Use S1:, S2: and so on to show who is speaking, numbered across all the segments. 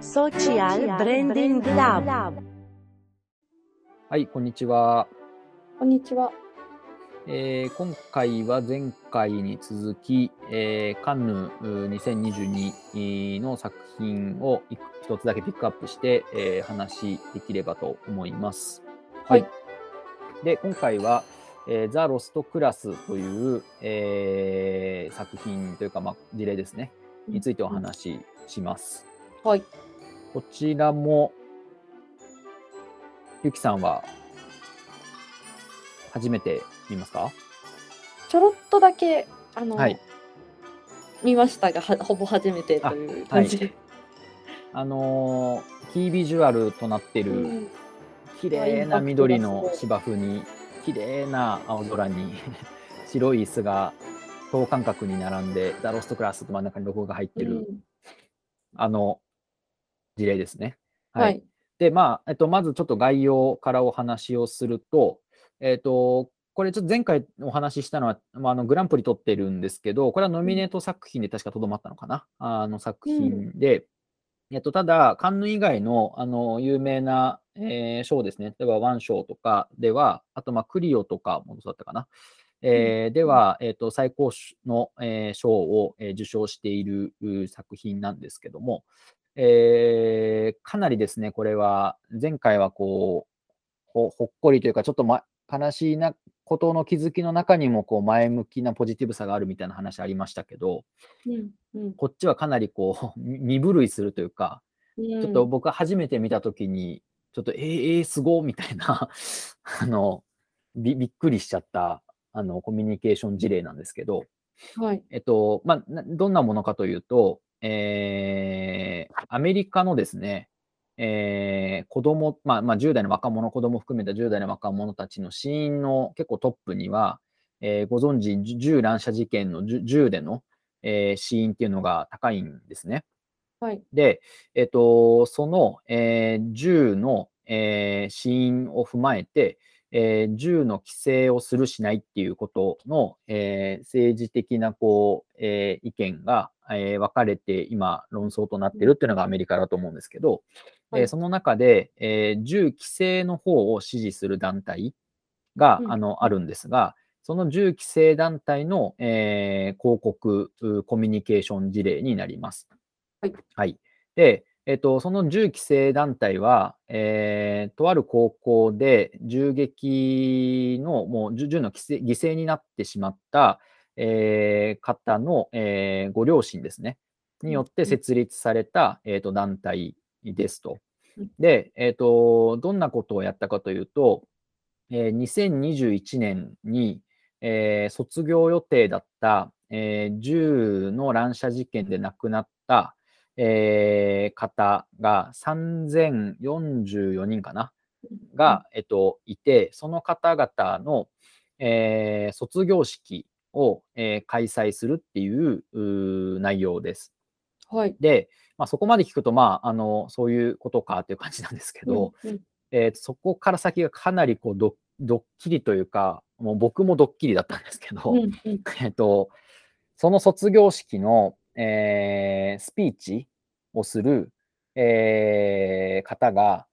S1: Social Branding Lab
S2: はい、こんにちは。
S3: こんにちは。
S2: えー今回は前回に続き、えーカンヌうー2022の作品をいく一つだけピックアップして、えー話できればと思います。
S3: はい。
S2: で、今回は、えーザ・ロスト・クラスという、えー作品というか、まあ、事例ですね、についてお話しします。
S3: はい。
S2: こちらも、ゆきさんは初めて見ますか？
S3: ちょろっとだけ、あの、
S2: はい。
S3: 見ましたが、はほぼ初めてという感じ。で。
S2: あのーキービジュアルとなってる
S3: うん。
S2: 綺麗な緑の芝生に綺麗な青空に 白い椅子が等間隔に並んでザ・ロストクラスと真ん中にロゴが入ってる、
S3: うん。
S2: あの事例ですね。
S3: はい。
S2: で、まあ、えっと、まずちょっと概要からお話をすると、えっと、これちょっと前回お話ししたのは、まあ、あのグランプリ取ってるんですけど、これはノミネート作品で確かとどまったのかな、あの作品で、えっと、ただ、カンヌ以外のあの有名な、えー賞ですね、例えばワン賞とかでは、あと、まあ、クリオとかもそうだったかな、えーでは、えっと、最高の、えー賞を、えー受賞しているう作品なんですけども、えーかなりですね、これは、前回はこう、ほほっこりというか、ちょっと、ま、悲しいなことの気づきの中にもこう前向きなポジティブさがあるみたいな話ありましたけど、
S3: うんうん
S2: こっちはかなりこう、み身震いするというか、
S3: ち
S2: ちょっと僕は初めて見たときに、ちょっと、えー、えー、すごいみたいな あのび、びっくりしちゃった、あの、コミュニケーション事例なんですけど、
S3: はい。
S2: えっと、まあ、などんなものかというと、えーアメリカのですね、えー子供、まあ、まあ、10代の若者、子供含めた10代の若者たちの死因の結構トップには、えーご存知、じ銃乱射事件の銃銃での、えー死因っていうのが高いんですね。
S3: はい。
S2: で、えっと、その、えー銃の、えー死因を踏まえて、えー銃の規制をするしないっていうことの、えー政治的なこう、えー意見が、えー分かれて今論争となっているっていうのがアメリカだと思うんですけど、
S3: はい
S2: えーその中で、えー銃規制の方を支持する団体が、
S3: うん
S2: あのあるんですが、その銃規制団体の、えー広告うコミュニケーション事例になります。
S3: はい。
S2: はい。で、えっと、その銃規制団体は、えーとある高校で銃撃の、もう銃銃の規制犠牲になってしまった、えー方の、えーご両親ですね、によって設立された、えーと団体ですと。
S3: うん。
S2: で、えっと、どんなことをやったかというと、えー2021年に、えー卒業予定だった、えー銃の乱射事件で亡くなった、えー方が3044人かな、が、えっと、いて、その方々の、えー卒業式を、えー開催するっていううー内容です。
S3: はい。
S2: で、まあ、そこまで聞くと、まあ、あのそういうことかっていう感じなんですけど、
S3: うんうん
S2: えーそこから先がかなりこうドドッキリというか、もう僕もドッキリだったんですけど、
S3: うんうん
S2: えっと、その卒業式の、えースピーチをする、えー方が、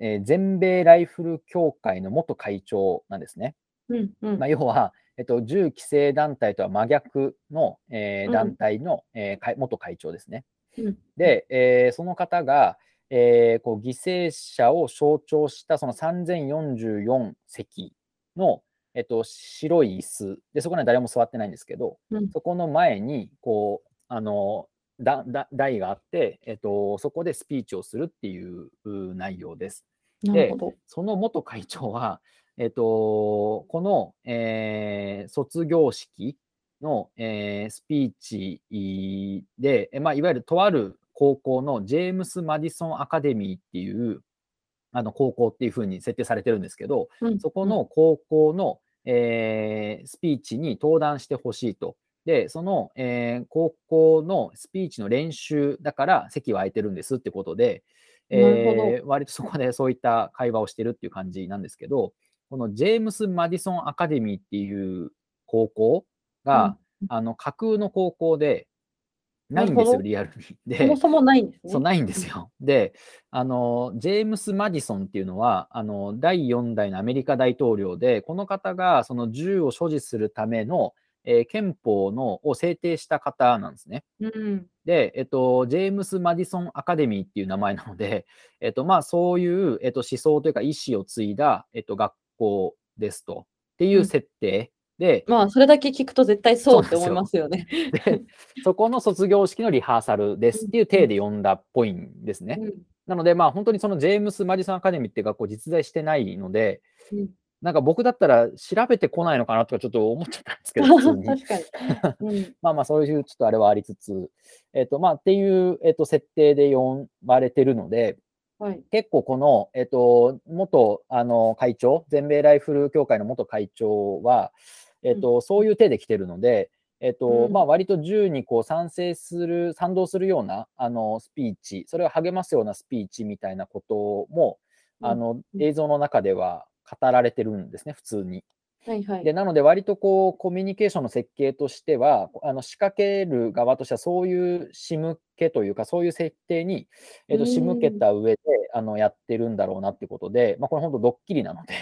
S2: えー全米ライフル協会の元会長なんですね。
S3: うんうん。
S2: まあ、要は、えっと、銃規制団体とは真逆の、えー
S3: うん。
S2: 団体の、えー会元会長ですね。
S3: うん。
S2: で、えーその方が、えーこう犠牲者を象徴したその3044席の、えっと、白い椅子。で、そこには誰も座ってないんですけど、
S3: うん。
S2: そこの前にこうあのだだ台があって、えっと、そこでスピーチをするっていうう内容です。
S3: なるほど。
S2: その元会長は、えっと、この、えー卒業式の、えースピーチで、えまあ、いわゆるとある高校のジェームス・マディソン・アカデミーっていうあの高校っていうふうに設定されてるんですけど、
S3: うん
S2: そこの高校の、えースピーチに登壇してほしいと。で、その、えー高校のスピーチの練習だから席は空いてるんですってことで、
S3: なるほど
S2: えー割とそこでそういった会話をしてるっていう感じなんですけど、このジェームス・マディソン・アカデミーっていう高校が、あの架空の高校で、ないんですよ、リアルに。
S3: そ
S2: で
S3: も、そもないんですね。
S2: そうないんですよ。で、あの、ジェームス・マディソンっていうのは、あの、第4代のアメリカ大統領で、この方がその銃を所持するための、えー憲法のを制定した方なんですね。
S3: うん。
S2: で、えっと、ジェームス・マディソン・アカデミーっていう名前なので、えっと、まあ、そういう、えっと、思想というか意思を継いだ、えっと、学校ですと。っていう設定で、
S3: まあ、それだけ聞くと絶対そうって思いますよね。
S2: で、そこの卒業式のリハーサルですっていう体で読んだっぽいんですね。
S3: うん
S2: なので、まあ、本当にそのジェームス・マディソン・アカデミーって学校実在してないので、
S3: うん
S2: なんか僕だったら調べてこないのかなとかちょっと思っちゃったんですけど。
S3: 確かに。うん
S2: まあまあ、そういうちょっとあれはありつつ、えっ、と、まあ、っていう、えっ、と、設定で呼ばれてるので、
S3: はい。
S2: 結構この、えっ、と、元、あの、会長、全米ライフル協会の元会長は、えっ、と、そういう手で来てるので、えっ、と、
S3: うん
S2: まあ、割と銃にこう賛成する、賛同するような、あの、スピーチ、それを励ますようなスピーチみたいなことも、あの、
S3: うん
S2: 映像の中では語られてるんですね、普通に。
S3: はいはい。
S2: でなので、割とこうコミュニケーションの設計としては、あの仕掛ける側としては、そういう仕向けというか、そういう設定に、えっと
S3: うん
S2: 仕向けた上であのやってるんだろうなってことで、まあ、これ本当、ドッキリなので、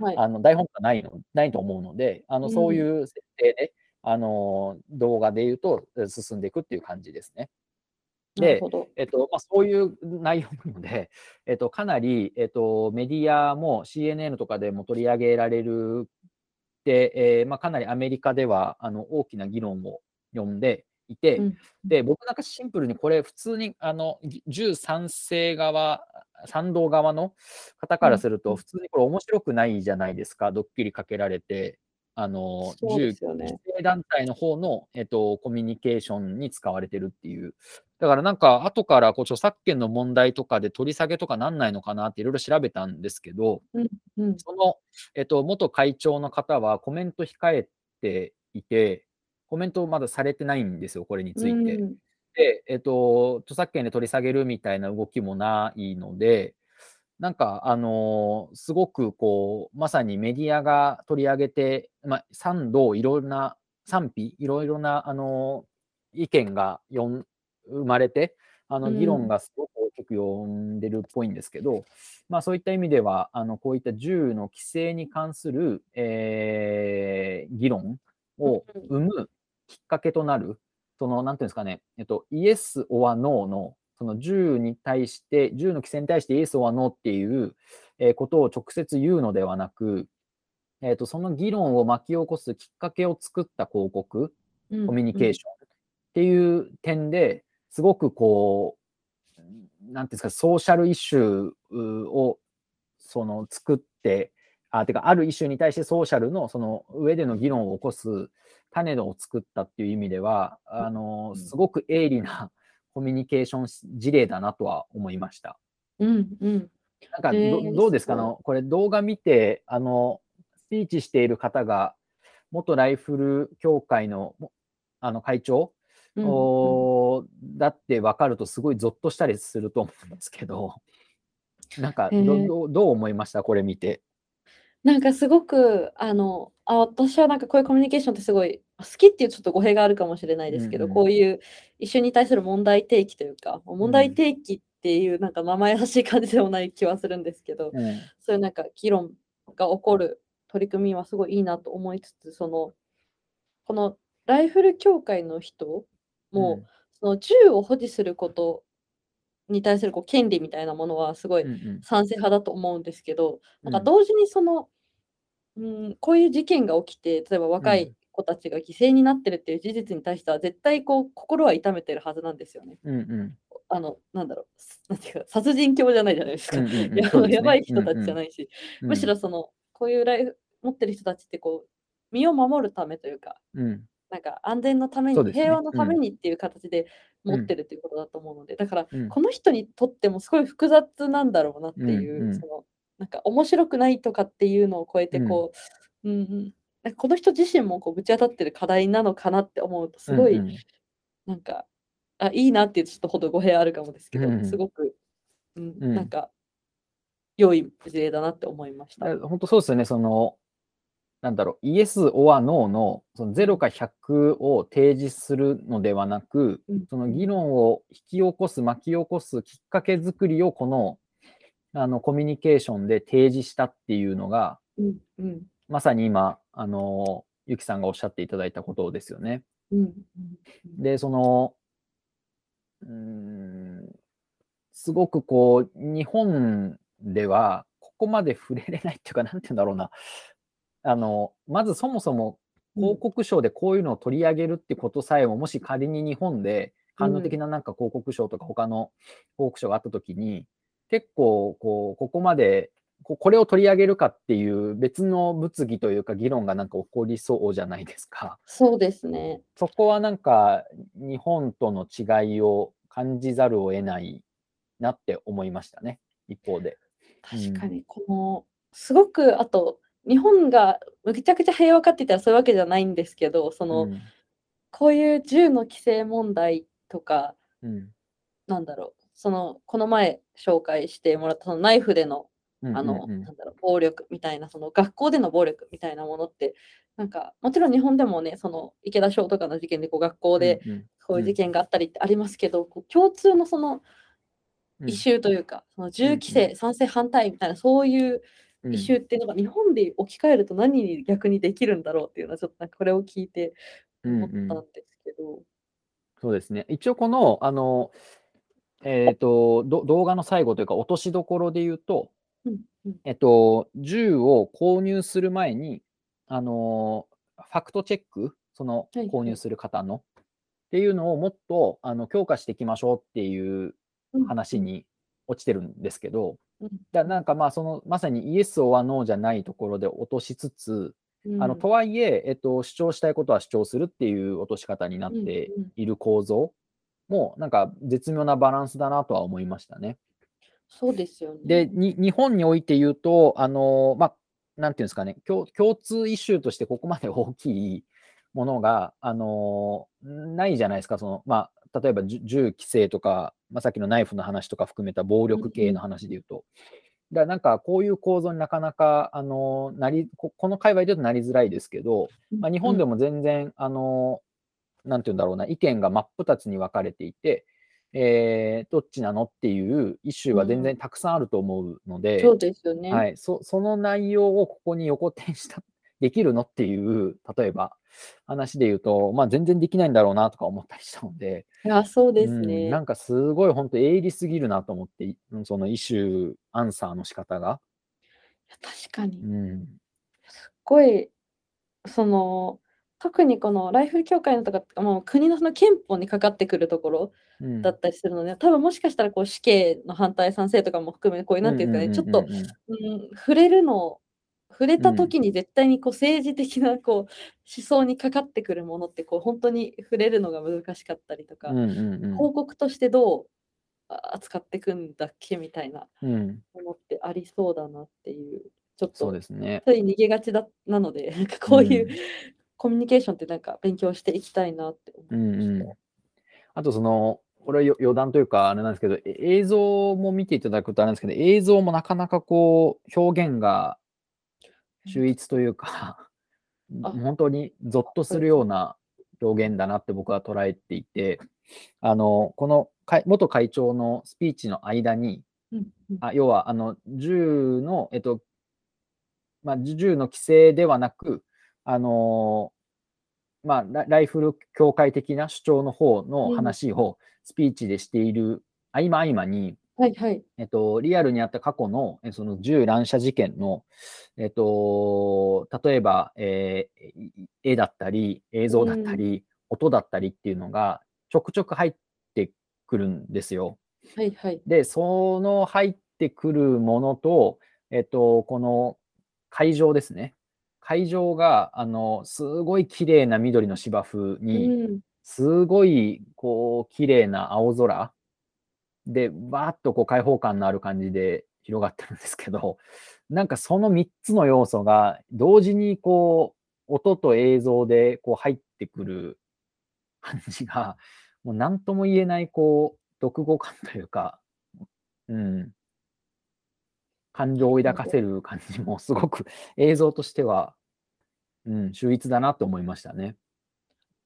S3: はい。
S2: あの台本がないのないと思うので、あの
S3: うん
S2: そういう設定で、あの動画で言うとえ進んでいくっていう感じですね。で。えっとまあ、そういう内容なので、えっと、かなり、えっと、メディアも CNN とかでも取り上げられるで、えーまあ、かなりアメリカではあの大きな議論を呼んでいて、
S3: うん
S2: で僕なんかシンプルにこれ普通にあのぎ銃賛成側賛同側の方からする
S3: うん
S2: と普通にこれ面白くないじゃないですか、ドッキリかけられてあの銃規制団体の方の、えっと、コミュニケーションに使われてるっていう。だからなんか後からこう著作権の問題とかで取り下げとかなんないのかなっていろいろ調べたんですけど、
S3: うん。
S2: その、えっと、元会長の方はコメント控えていて、コメントまだされてないんですよ、これについて。
S3: うん
S2: で、えっと、著作権で取り下げるみたいな動きもないので、なんか、あのーすごくこう、まさにメディアが取り上げて、まあ、賛同、いろいろな賛否、いろいろな、あのー意見がよん生まれて、あの
S3: うん。
S2: 議論がすごく大きく呼んでるっぽいんですけど、まあ、そういった意味では、あのこういった銃の規制に関する、えー議論を生むきっかけとなる、その、なんていうんですかね、えっと、イエス・オア・ノーの、その銃に対して、銃の規制に対してイエス・オア・ノーっていう、えーことを直接言うのではなく、えっと、その議論を巻き起こすきっかけを作った広告、
S3: うん。
S2: コミュニケーションっていう点ですごくこう、なんていうんですか、ソーシャルイシューをその作って、あ、てか、あるイシューに対してソーシャルのその上での議論を起こす種を作ったっていう意味では、あの、すごく鋭利なコミュニケーション事例だなとは思いました。
S3: うんうん。
S2: なんかど、
S3: えー
S2: どうですか？あの、これ動画見て、あの、スピーチしている方が、元ライフル協会のもあの会長、
S3: うん
S2: だって分かるとすごいゾッとしたりすると思うんですけど、なんかど、どう思いました？これ見て。
S3: なんかすごく、あの、あ、私はなんかこういうコミュニケーションってすごい好きっていうちょっと語弊があるかもしれないですけど、
S2: うんうん。
S3: こういう一緒に対する問題提起というか、問題提起っていうなんか名前らしい感じでもない気はするんですけど、
S2: うん。
S3: そういうなんか議論が起こる取り組みはすごいいいなと思いつつ、その、このライフル協会の人も、その銃を保持することに対するこう権利みたいなものはすごい
S2: うんうん。
S3: 賛成派だと思うんですけど、なんか
S2: うん
S3: 同時にその、うん、こういう事件が起きて、例えば若い子たちが犠牲になってるっていう事実に対しては、絶対こう心は痛めてるはずなんですよね。
S2: うんうん。
S3: あの、なんだろう、なんていうか、殺人狂じゃないじゃないですか。
S2: うんうんうん。
S3: や
S2: すね
S3: やばい人たちじゃないし、
S2: うん。
S3: むしろその、こういうライフ持ってる人たちってこう、身を守るためというか、
S2: うん
S3: なんか安全のために、
S2: ね。
S3: 平和のため
S2: うん。
S3: にっていう形で持ってるっていうことだと思うので、だから、
S2: うん
S3: この人にとってもすごい複雑なんだろうなっていう、そのなんか面白くないとかっていうのを超えてこう、うんうん。なんかこの人自身もこうぶち当たってる課題なのかなって思うとすごい、
S2: うんうん。
S3: なんかあいいなっていうとちょっとほど語弊あるかもですけど、
S2: うん。うん
S3: すごく、うん
S2: うん。
S3: なんか良い事例だなって思いました。
S2: 本当そうですよね、その、なんだろう、イエス・オア・ノーのその0か100を提示するのではなく、
S3: うん
S2: その議論を引き起こす、巻き起こすきっかけ作りをこのあのコミュニケーションで提示したっていうのが、
S3: うんうん
S2: まさに今、あの、ゆきさんがおっしゃっていただいたことですよね。
S3: うんうん
S2: で、その、うーん、すごくこう、日本では、ここまで触れれないっていうか、なんて言うんだろうな。あの、まずそもそも広告賞でこういうのを取り上げるってことさえも、もし仮に日本で感動的ななんか広告賞とか他の広告賞があったときに、結構こう、ここまでここれを取り上げるかっていう別の物議というか議論がなんか起こりそうじゃないですか。
S3: そうですね。
S2: そこはなんか日本との違いを感じざるを得ないなって思いましたね、一方で。
S3: 確かに、この、すごく、あと、日本がめちゃくちゃ平和かって言ったらそういうわけじゃないんですけど、その、
S2: うん。
S3: こういう銃の規制問題とか、
S2: うん。
S3: なんだろう、その、この前紹介してもらったそのナイフでの、
S2: うん
S3: あの、
S2: うん。うん
S3: なんだろう、暴力みたいな、その学校での暴力みたいなものって、なんか、もちろん日本でもね、その池田翔とかの事件でこう学校でこういう事件があったりってありますけど、こう共通のその
S2: うん。
S3: イシューというか、その銃規制、賛成反対みたいな、そういう
S2: うん。
S3: イシューっていうのが日本で置き換えると何に逆にできるんだろうっていうのはちょっとこれを聞いて思ったんですけど。
S2: そうですね。一応この、あの、えっ、とど、動画の最後というか落としどころで言うと、
S3: うんうん。
S2: えっと、銃を購入する前に、あの、ファクトチェック、その
S3: はいはい。
S2: 購入する方の、っていうのをもっとあの強化していきましょうっていう
S3: うん。
S2: 話に落ちてるんですけど、
S3: うん
S2: だなんかまあそのまさにイエス・オア・ノーじゃないところで落としつつ、
S3: うん
S2: あのとはいえ、えっと、主張したいことは主張するっていう落とし方になっている構造も、なんか絶妙なバランスだなとは思いましたね。
S3: そうですよね。
S2: で、に日本において言うと、あのまあ、なんていうんですかね共、共通イシューとしてここまで大きいものが、あのないじゃないですか、そのまあ、例えば銃規制とか、まあ、さっきのナイフの話とか含めた暴力系の話で言うと。だからなんかこういう構造になかなか、あのなりここの界隈で言うとなりづらいですけど、まあ、日本で
S3: も、
S2: も全然、あのなんていうんだろうな、意見が真っ二つに分かれていて、えーどっちなのっていうイシューは全然たくさんあると思うので、
S3: そうですよね。
S2: はい、そその内容をここに横転した、できるの？っていう、例えば話で言うと、まあ、全然できないんだろうなとか思ったりしたので、
S3: いや、そうです
S2: うん
S3: ね。
S2: なんかすごい本当、鋭利すぎるなと思って、いそのイシュー、アンサーの仕方が。
S3: 確かに。
S2: うん
S3: すごい、その、特にこのライフル協会のとかもう国のその憲法にかかってくるところ
S2: うん
S3: だったりするので、多分もしかしたらこう死刑の反対賛成とかも含め、こういうなんていうかね、ちょっと、
S2: うんうんうんうん
S3: うん、触れるの、触れた
S2: うん。
S3: 時に絶対にこう政治的なこう思想にかかってくるものってこう本当に触れるのが難しかったりとか、
S2: うんうんうん。
S3: 報告としてどうあ扱っていくんだっけみたいな
S2: うん。
S3: ものってありそうだなっていう、ちょっ
S2: そう
S3: と
S2: ですね。
S3: つい逃げがちだなので、なんかこういう
S2: うん。
S3: コミュニケーションってなんか勉強していきたいなって思いました。
S2: うんうん。あとその、これはよ余談というか、あれなんですけど、え映像も見ていただくとあれなんですけど、映像もなかなかこう、表現が秀逸というか、
S3: あ。
S2: 本当にゾッとするような表現だなって僕は捉えていて、あの、この会元会長のスピーチの間に、あ要は、あの、銃の、えっと、まあ、じ銃の規制ではなく、あのまあ、ラライフル協会的な主張の方の話をスピーチでしている合間合間に、
S3: はいはい。
S2: えっと、リアルにあった過去のえその銃乱射事件の、えっと、例えば、えーい絵だったり、映像だったり、音だったりっていうのがちょくちょく入ってくるんですよ。
S3: はいはい。
S2: で、その入ってくるものと、えっと、この会場ですね。会場が、あの、すごい綺麗な緑の芝生に、
S3: うん
S2: すごい、こう、綺麗な青空で、バーッとこう開放感のある感じで広がってるんですけど、なんかその3つの要素が同時にこう、音と映像でこう入ってくる感じが、もう何とも言えない、こう、読語感というか、うん、感情を抱かせる感じもすごく 映像としてはうん、秀逸だなって思いましたね。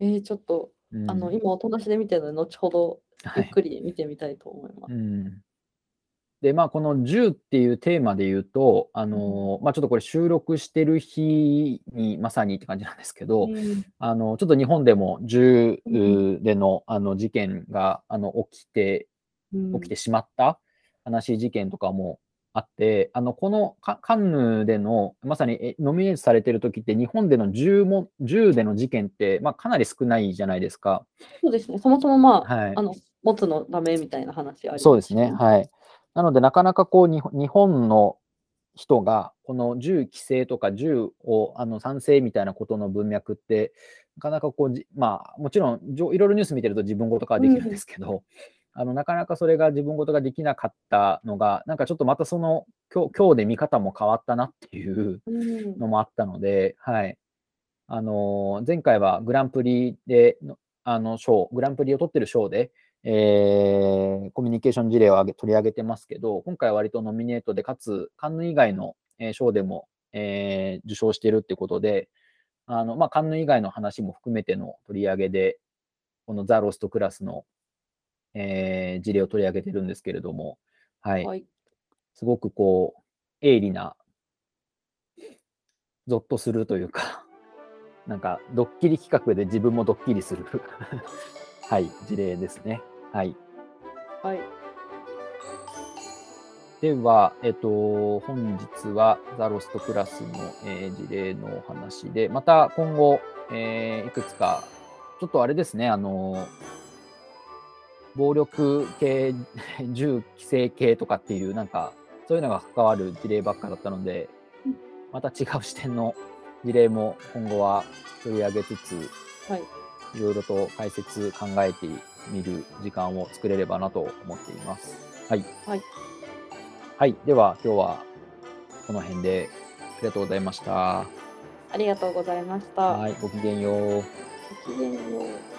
S3: えー、ちょっと、
S2: うん、
S3: あの、今おとなしで見てるので、後ほど
S2: はい。
S3: ゆっくり見てみたいと思います。
S2: うん。で、まあ、この10っていうテーマで言うと、あのーまあ、ちょっとこれ収録してる日にまさにって感じなんですけど、
S3: うん。
S2: あの、ちょっと日本でも銃
S3: う
S2: でのあの事件があの起きて、
S3: うん。
S2: 起きてしまった悲しい事件とかもあって、あの、このカカンヌでの、まさにえノミネートされてる時って、日本での銃も、銃での事件って、まあ、かなり少ないじゃないですか。
S3: そうですね、そもそもまあ、
S2: はい
S3: あの持つのダメみたいな話あります
S2: そうですね。はい。なので、なかなかこう、日本日本の人が、この銃規制とか銃をあの賛成みたいなことの文脈って、なかなかこうじ、まあ、もちろん、いろいろニュース見てると自分ごと化はできるんですけど、あのなかなかそれが自分ごとができなかったのが、なんかちょっとまたその、今日今日で見方も変わったなっていう
S3: うん
S2: のもあったので、はい。あのー前回はグランプリでの、あの、賞、グランプリを取ってる賞で、えーコミュニケーション事例を取り上げてますけど、今回は割とノミネートで、かつ、カンヌ以外のえー賞でも、えー受賞してるってことで、あの、まあ、カンヌ以外の話も含めての取り上げで、このザ・ロストクラスの、えー事例を取り上げてるんですけれども、はい。
S3: はい。
S2: すごくこう、鋭利な、ゾッとするというか、なんか、ドッキリ企画で自分もドッキリする、はい、事例ですね。はい。
S3: はい。
S2: では、えっと、本日はザ・ロストクラスの、えー事例のお話で、また今後、えーいくつか、ちょっとあれですね、あの、暴力系、銃規制系とかっていう、なんか、そういうのが関わる事例ばっかだったので
S3: うん、
S2: また違う視点の事例も今後は取り上げつつ、
S3: はい。
S2: いろいろと解説考えてみる時間を作れればなと思っています。はい。
S3: はい。
S2: はい。では、今日はこの辺でありがとうございました。
S3: ありがとうございました。
S2: はい。ごきげんよう。
S3: ごきげんよう。